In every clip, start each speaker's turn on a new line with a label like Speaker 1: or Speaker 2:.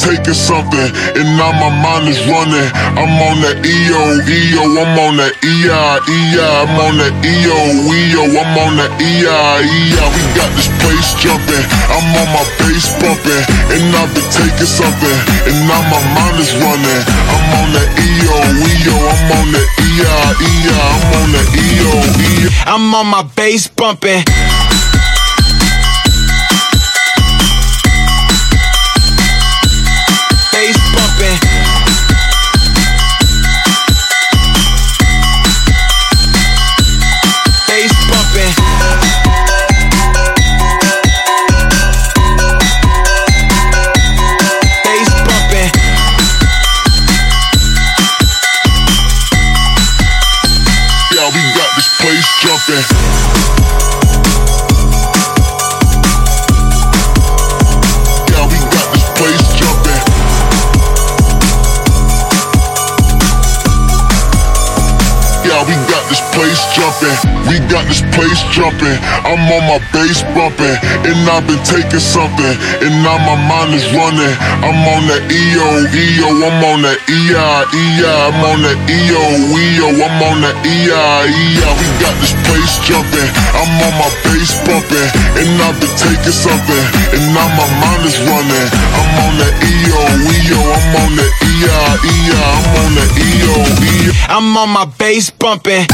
Speaker 1: taking something, and now my mind is running. I'm on that EO, EO, I'm on that EI, EI, I'm on that EO, EO, I'm on that EI, EI. We got this place jumping, I'm on my bass bumping, and I've been taking something, and now my mind is running. I'm on that EO, EO, I'm on that EI, EI, I'm on that EO, EO. I'm on
Speaker 2: my bass bumping. Yeah, we got this place place jumping. We got this place jumping. I'm on my bass bumping, and I've been taking something, and now my mind is running. I'm on that EO, EO, I'm on that EI, EI, I'm on that EO, EO, I'm on that EI, EI. We got this place jumping. I'm on my bass bumping, and I've been taking something, and now my mind is running. I'm on that EO, EO, I'm on that EI, EI, I'm on that EO, EO.
Speaker 1: I'm on my bass bumping.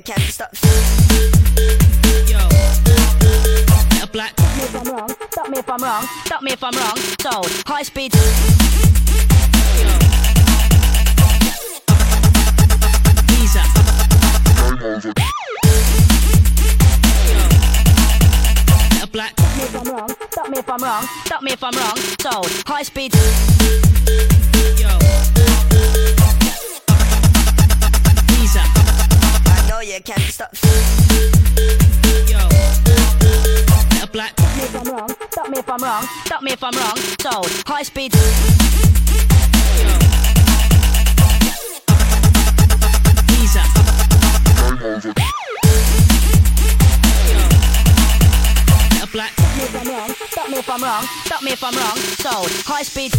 Speaker 3: I know you can't stop.
Speaker 4: Yo. A black.
Speaker 3: Stop me if I'm wrong. Stop me if I'm wrong. So high speed.
Speaker 4: Yo. Visa. Yo. A black.
Speaker 3: Stop me if I'm wrong. Stop me if I'm wrong. So high speed.
Speaker 4: Yo.
Speaker 3: Oh, know you can't stop.
Speaker 4: Yo. A black.
Speaker 3: Stop me if I'm wrong. Stop me if I'm wrong. Stop me if I'm wrong. So high speed.
Speaker 4: Yo. Visa. Yo. A black.
Speaker 3: Stop me if I'm wrong. Stop me if I'm wrong. So high speed.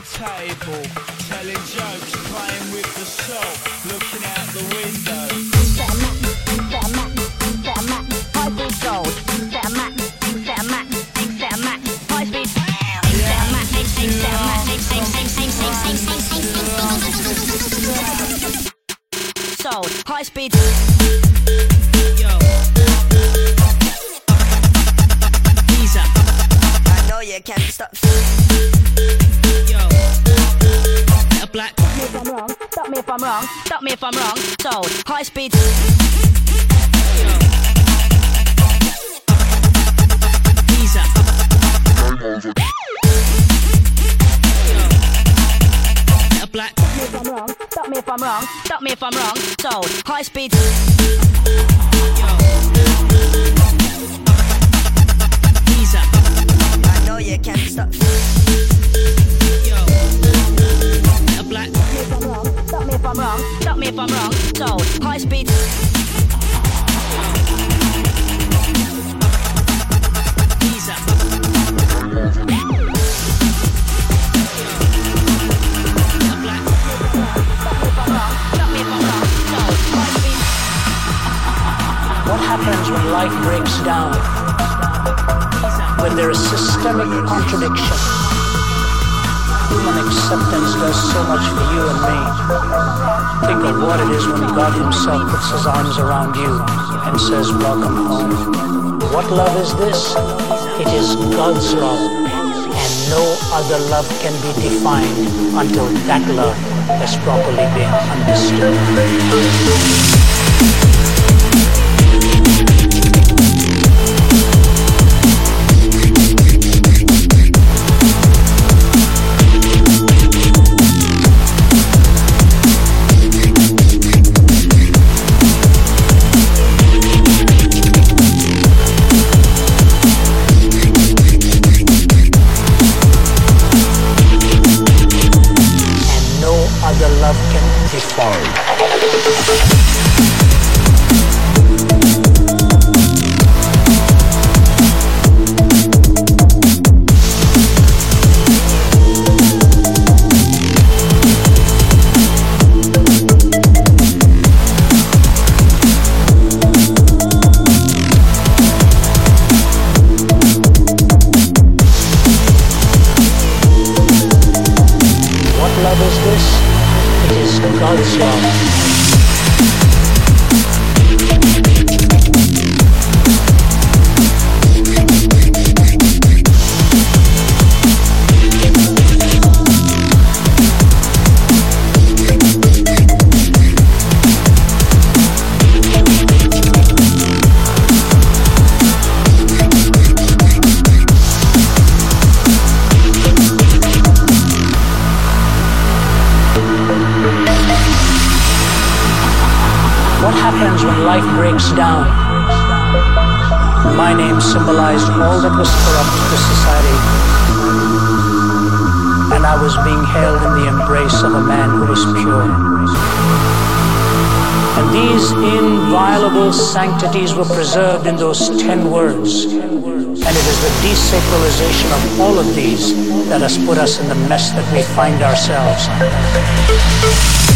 Speaker 5: Wall table. Telling jokes, playing with the salt, looking out the window.
Speaker 3: High speed.
Speaker 4: Yo. Visa.
Speaker 3: I know you can't stop. Me if I'm wrong. Stop me if I'm wrong. Sold. High speed.
Speaker 4: Yo. Visa. Yo. A black.
Speaker 3: Stop me if I'm wrong. Stop me if I'm wrong. Sold. High speed.
Speaker 4: Yo.
Speaker 3: I know you can't stop.
Speaker 4: Yo.
Speaker 3: Me if I'm wrong. Stop me if I'm wrong. Sold. High speed.
Speaker 6: What happens when life breaks down? When there is systemic contradiction. Human acceptance does so much for you and me. Think of what it is when God Himself puts His arms around you and says, Welcome home. What love is this? It is God's love. And no other love can be defined until that love has properly been understood. Is God's love. Sanctities were preserved in those ten words. And it is the desacralization of all of these that has put us in the mess that we find ourselves.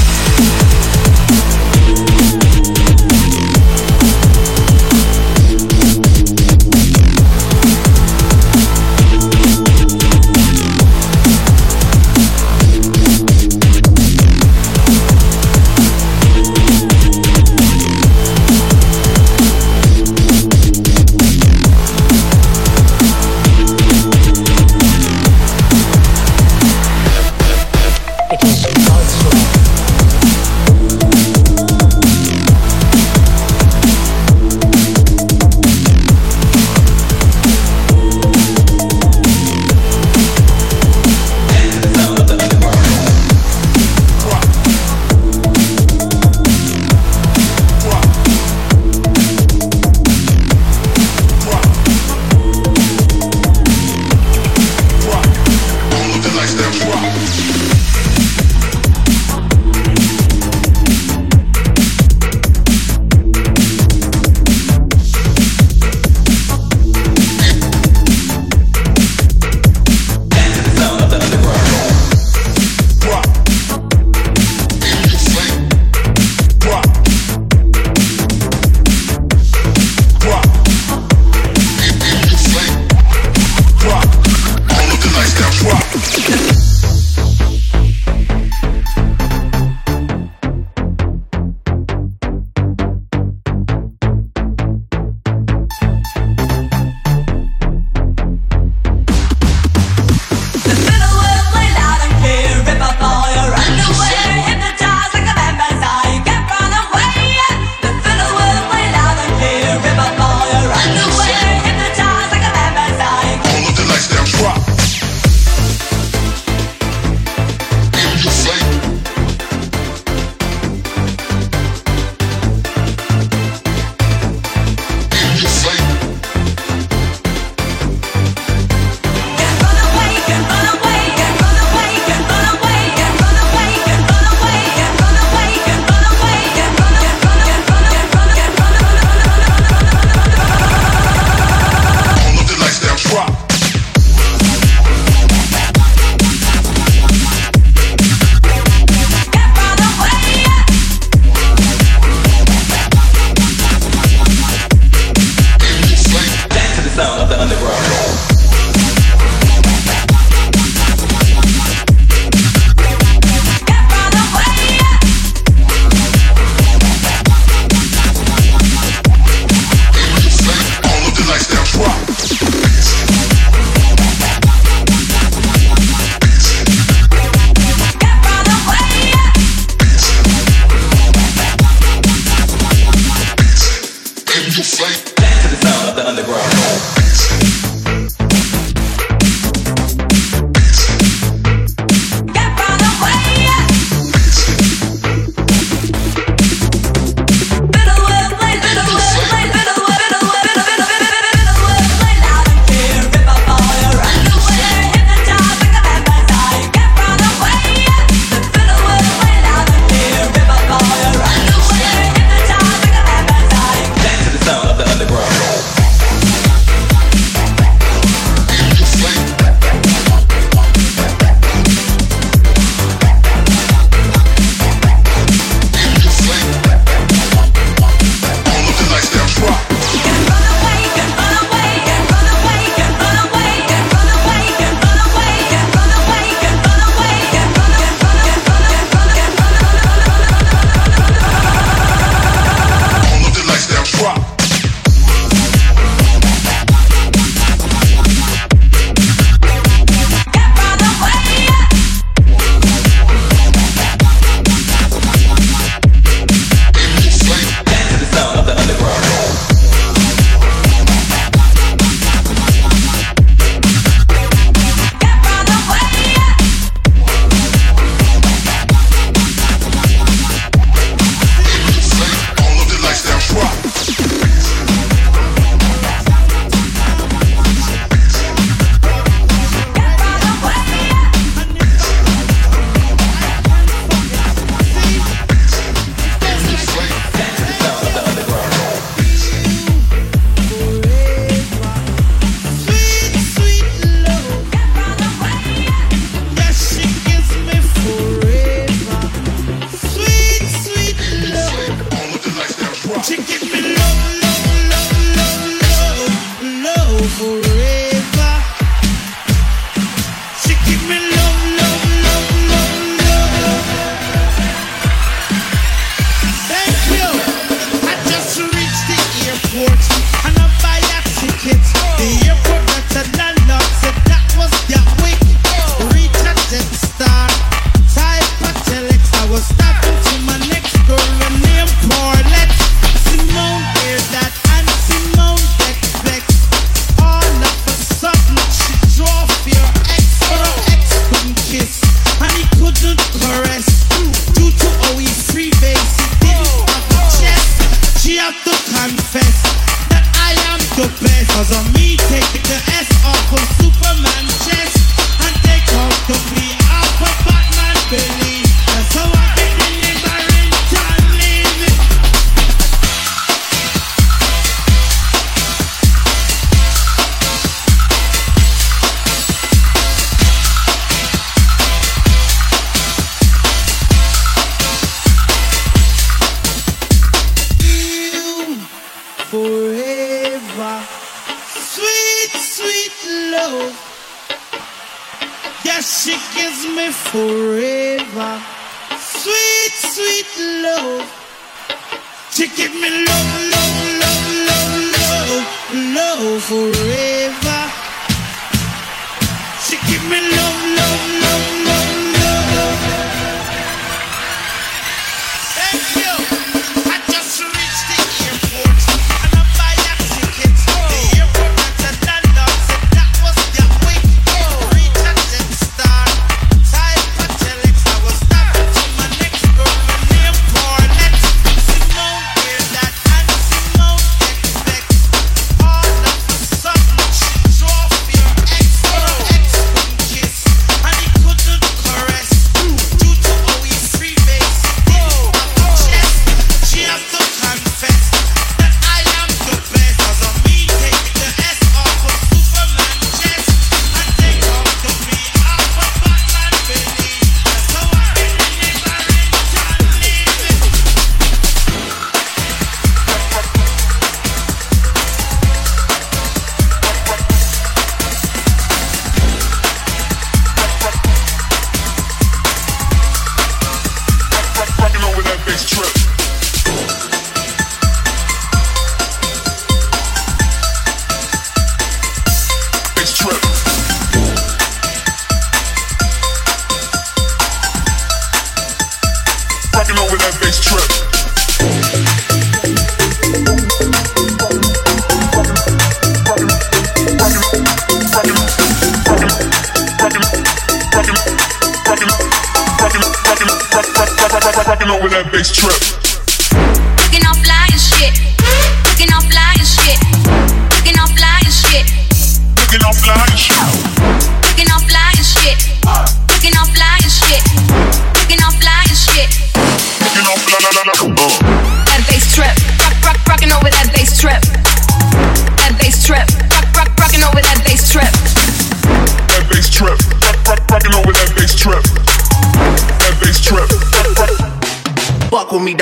Speaker 5: for it.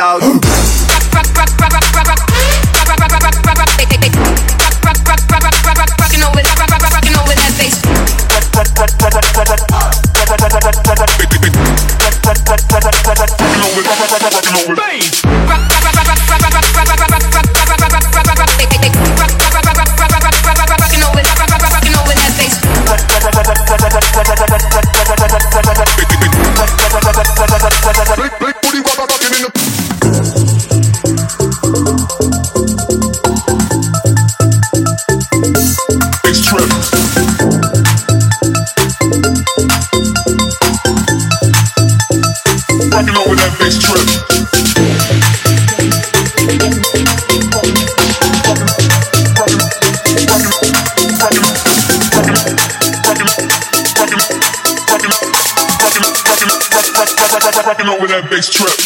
Speaker 7: Oh. Trip.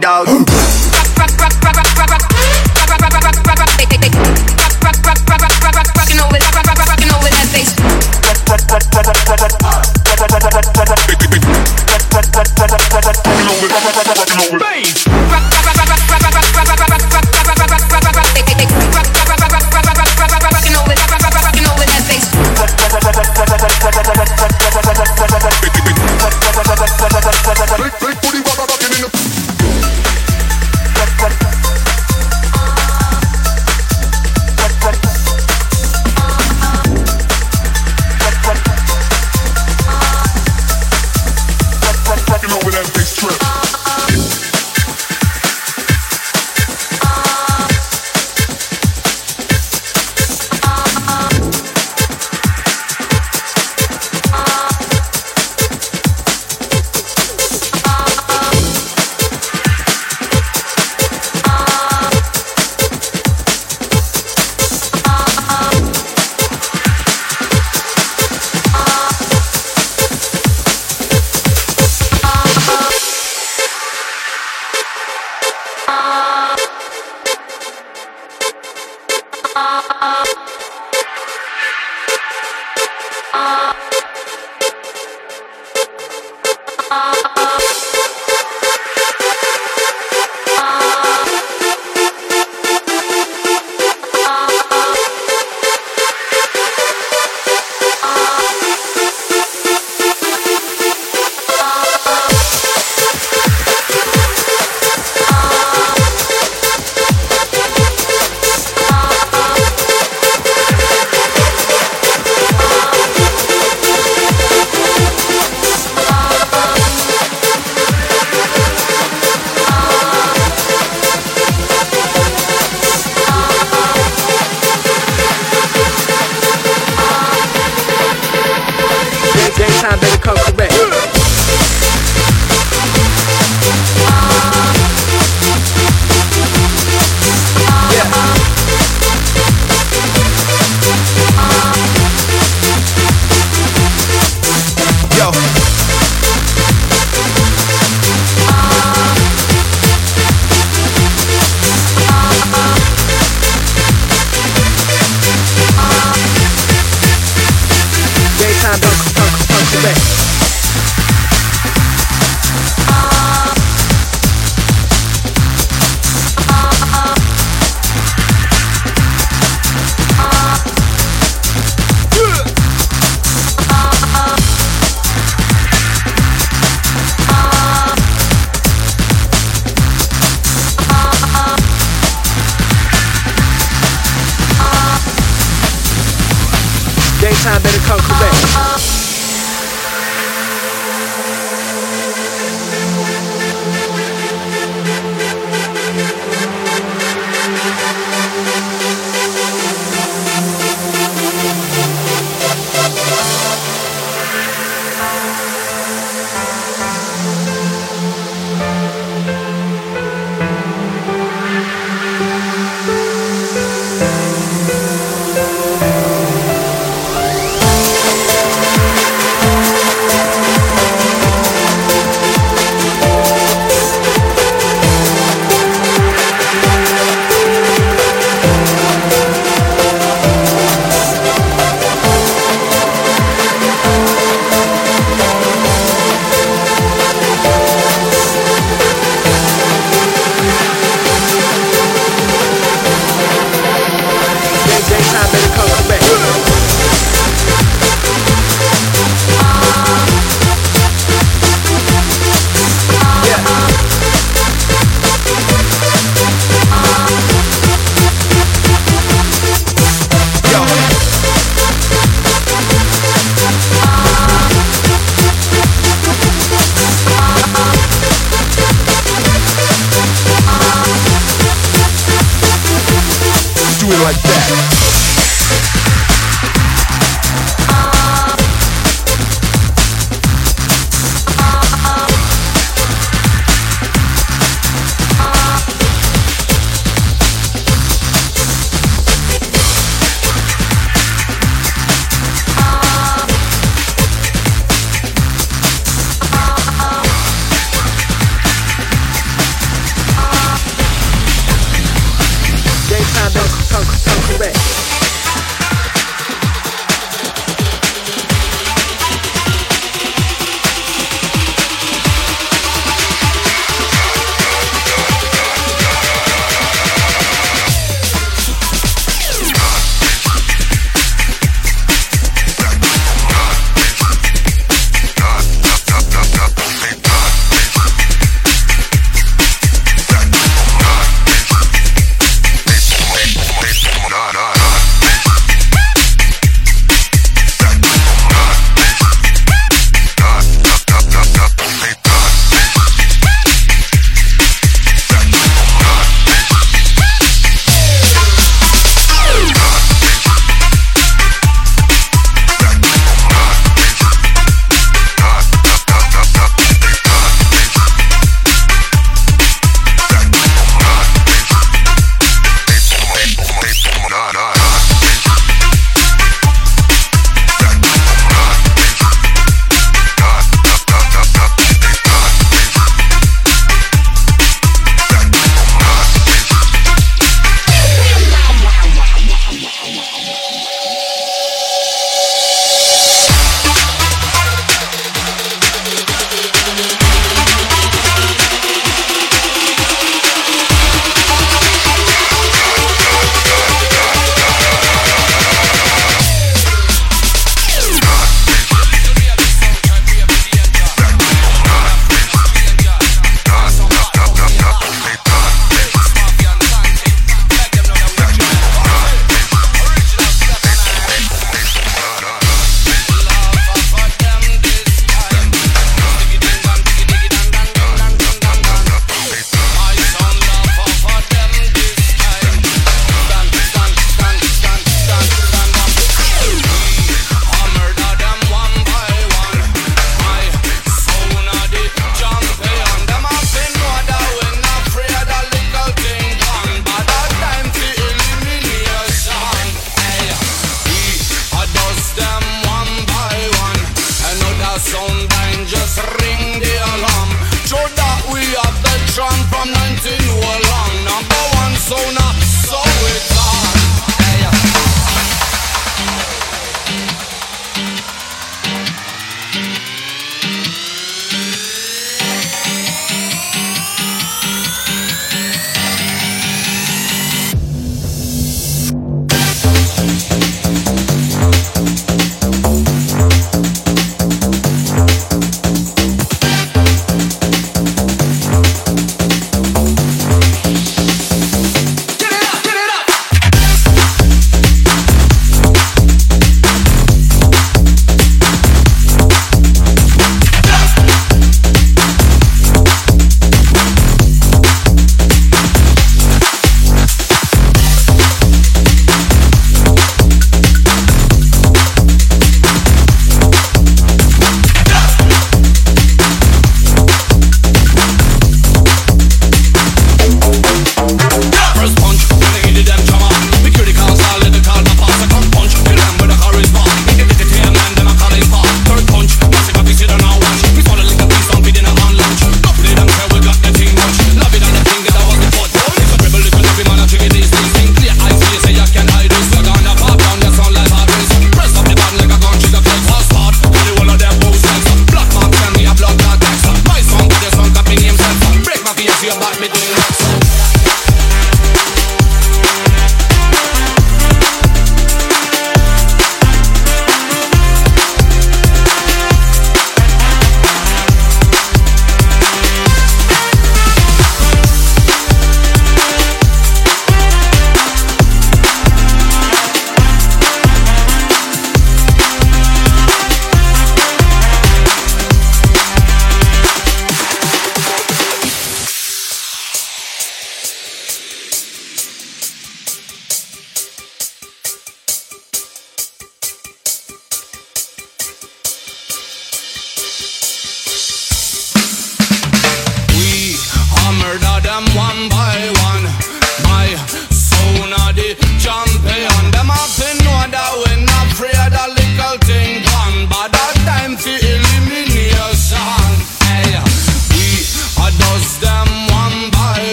Speaker 8: Dog.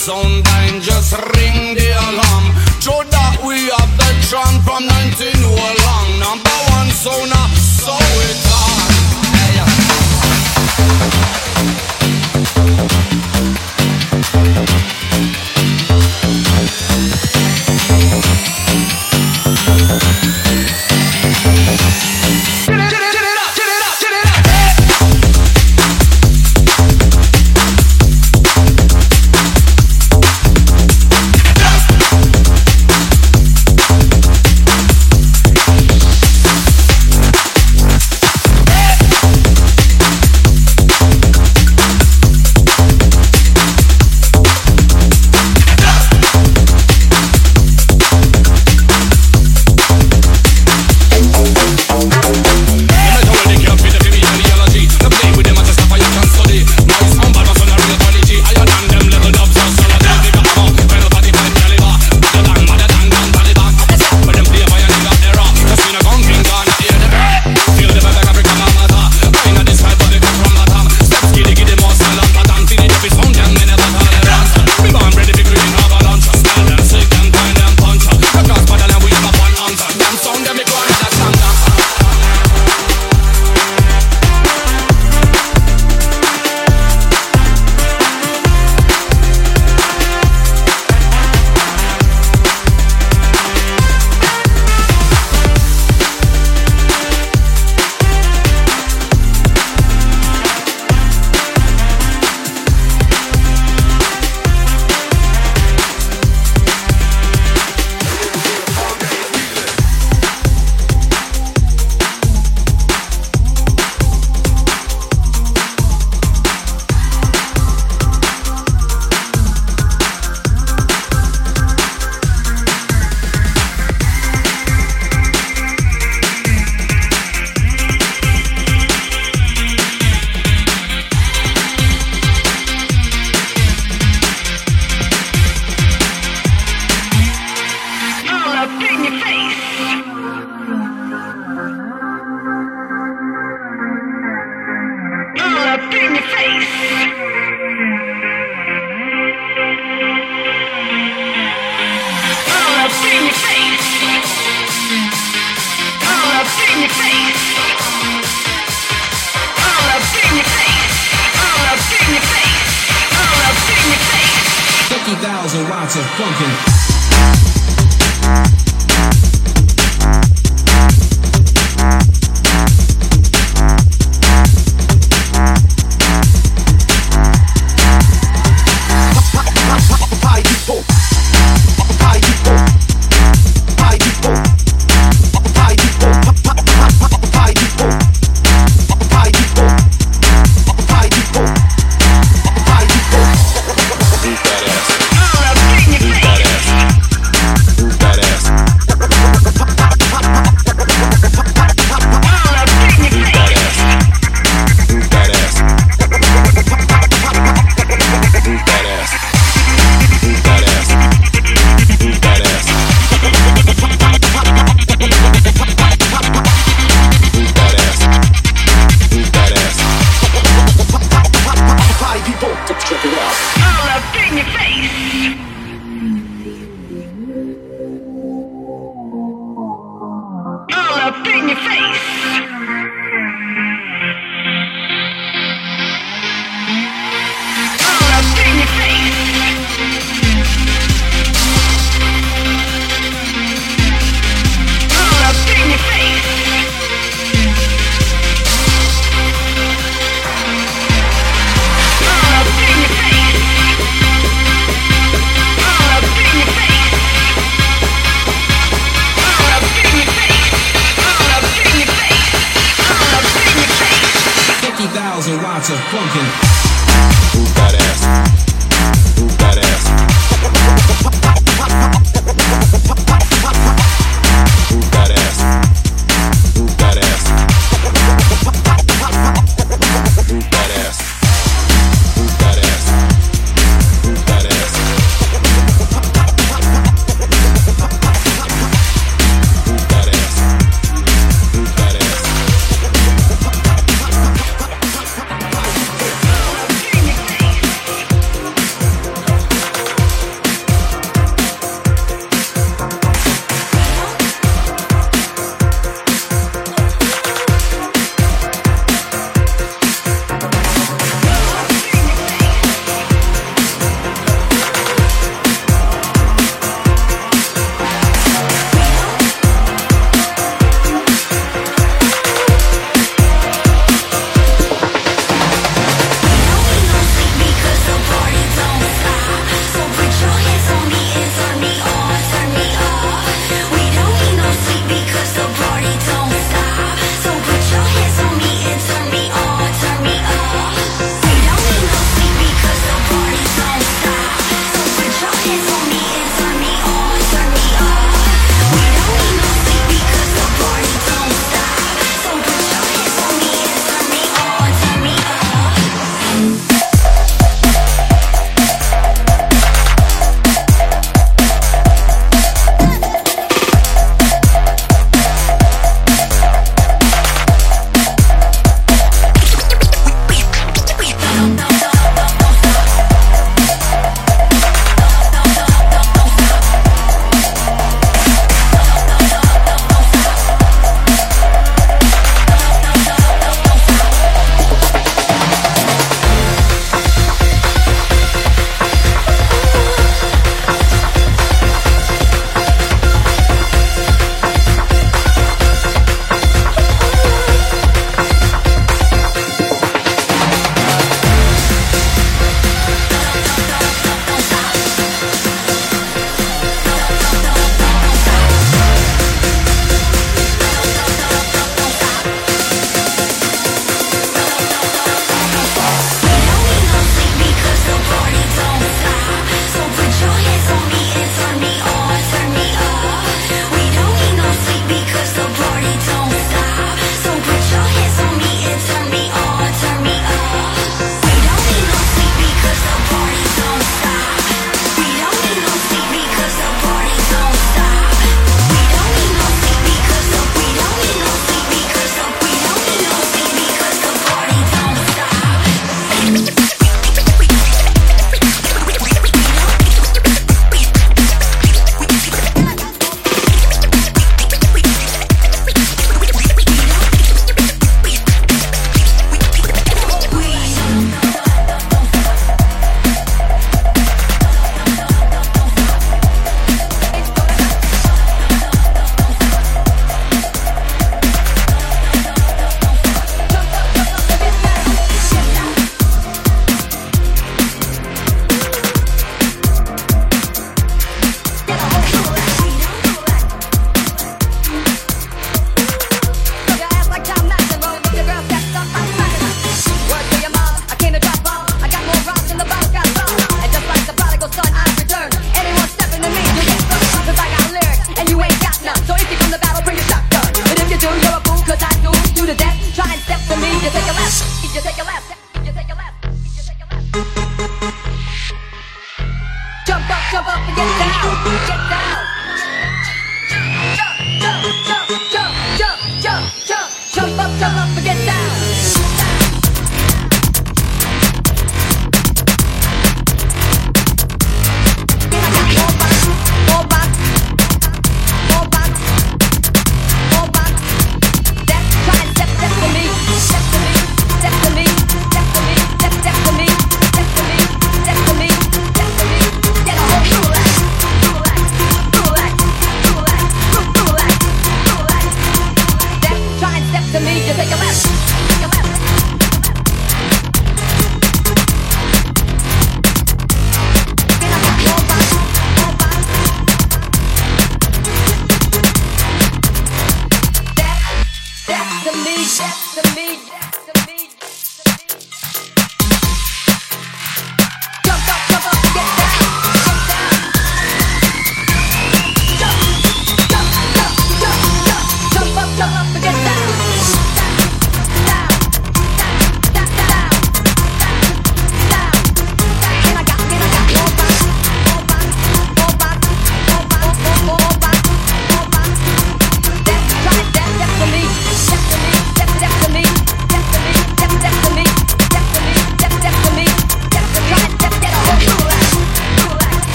Speaker 9: sound and just ring the alarm. Show that we have the drum from
Speaker 10: the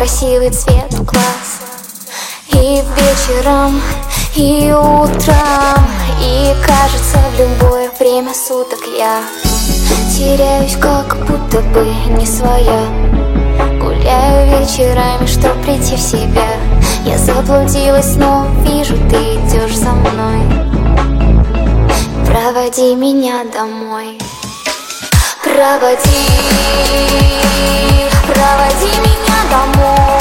Speaker 10: красивый цвет глаз. И вечером, и утром И кажется, в любое время суток я Теряюсь, как будто бы не своя. Гуляю вечерами, чтоб прийти в себя. Я заблудилась, но вижу, ты идешь за мной. Проводи меня домой. Проводи Проводи меня домой.